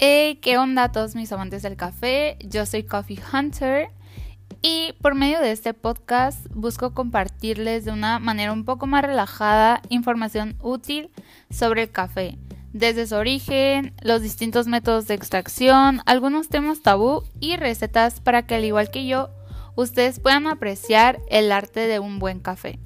Hey, ¿qué onda a todos mis amantes del café? Yo soy Coffee Hunter y por medio de este podcast busco compartirles de una manera un poco más relajada información útil sobre el café, desde su origen, los distintos métodos de extracción, algunos temas tabú y recetas para que al igual que yo, ustedes puedan apreciar el arte de un buen café.